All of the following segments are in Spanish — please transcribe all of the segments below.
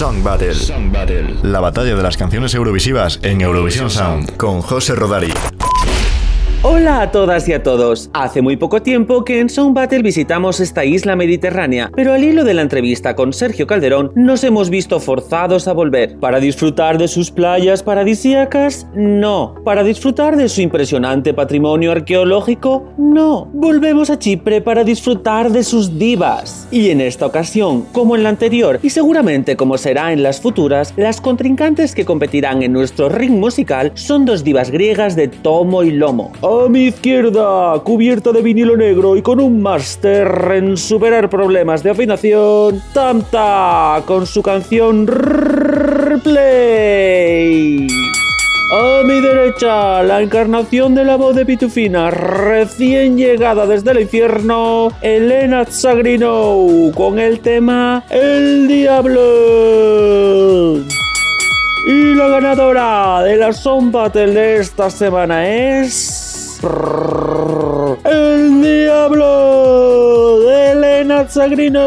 Song Battle. Song Battle. La batalla de las canciones eurovisivas en Eurovision Sound con José Rodari. Hola a todas y a todos. Hace muy poco tiempo que en Sound Battle visitamos esta isla mediterránea, pero al hilo de la entrevista con Sergio Calderón nos hemos visto forzados a volver. ¿Para disfrutar de sus playas paradisíacas? No. ¿Para disfrutar de su impresionante patrimonio arqueológico? No. Volvemos a Chipre para disfrutar de sus divas. Y en esta ocasión, como en la anterior, y seguramente como será en las futuras, las contrincantes que competirán en nuestro ring musical son dos divas griegas de tomo y lomo. A mi izquierda, cubierta de vinilo negro y con un máster en superar problemas de afinación, Tamta, con su canción Replay. A mi derecha, la encarnación de la voz de Pitufina, recién llegada desde el infierno, Elena Zagrino, con el tema El Diablo. Y la ganadora de la Sound Battle de esta semana es... El Diablo de Elena Zagrino.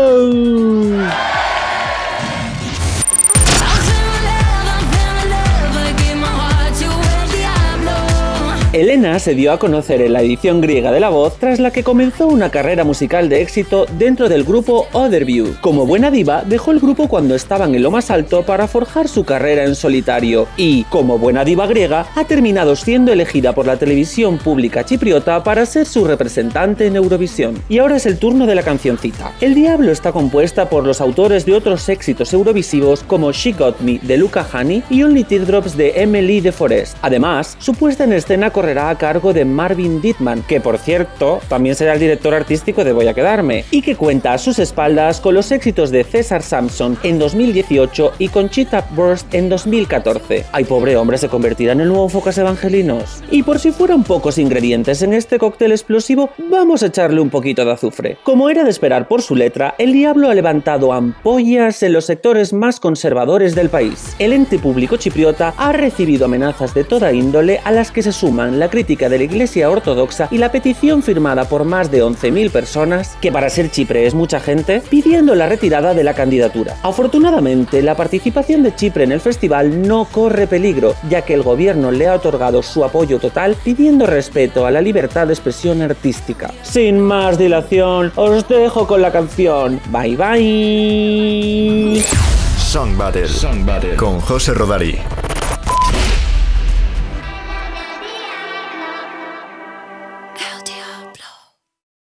Elena se dio a conocer en la edición griega de La Voz tras la que comenzó una carrera musical de éxito dentro del grupo Otherview. Como buena diva, dejó el grupo cuando estaban en lo más alto para forjar su carrera en solitario y, como buena diva griega, ha terminado siendo elegida por la televisión pública chipriota para ser su representante en Eurovisión. Y ahora es el turno de la cancioncita. El Diablo está compuesta por los autores de otros éxitos eurovisivos como She Got Me de Luca Honey y Only Teardrops de Emily de Forest. Además, su puesta en escena correrá a cargo de Marvin Dittman, que por cierto también será el director artístico de Voy a quedarme, y que cuenta a sus espaldas con los éxitos de César Sampson en 2018 y con Cheetah Burst en 2014. Ay, pobre hombre, se convertirá en el nuevo Focas Evangelinos. Y por si fueran pocos ingredientes en este cóctel explosivo, vamos a echarle un poquito de azufre. Como era de esperar por su letra, el diablo ha levantado ampollas en los sectores más conservadores del país. El ente público chipriota ha recibido amenazas de toda índole a las que se suman la crítica de la Iglesia Ortodoxa y la petición firmada por más de 11.000 personas, que para ser Chipre es mucha gente, pidiendo la retirada de la candidatura. Afortunadamente, la participación de Chipre en el festival no corre peligro, ya que el gobierno le ha otorgado su apoyo total pidiendo respeto a la libertad de expresión artística. Sin más dilación, os dejo con la canción. Bye bye. Song Battle, Song Battle. con José Rodari.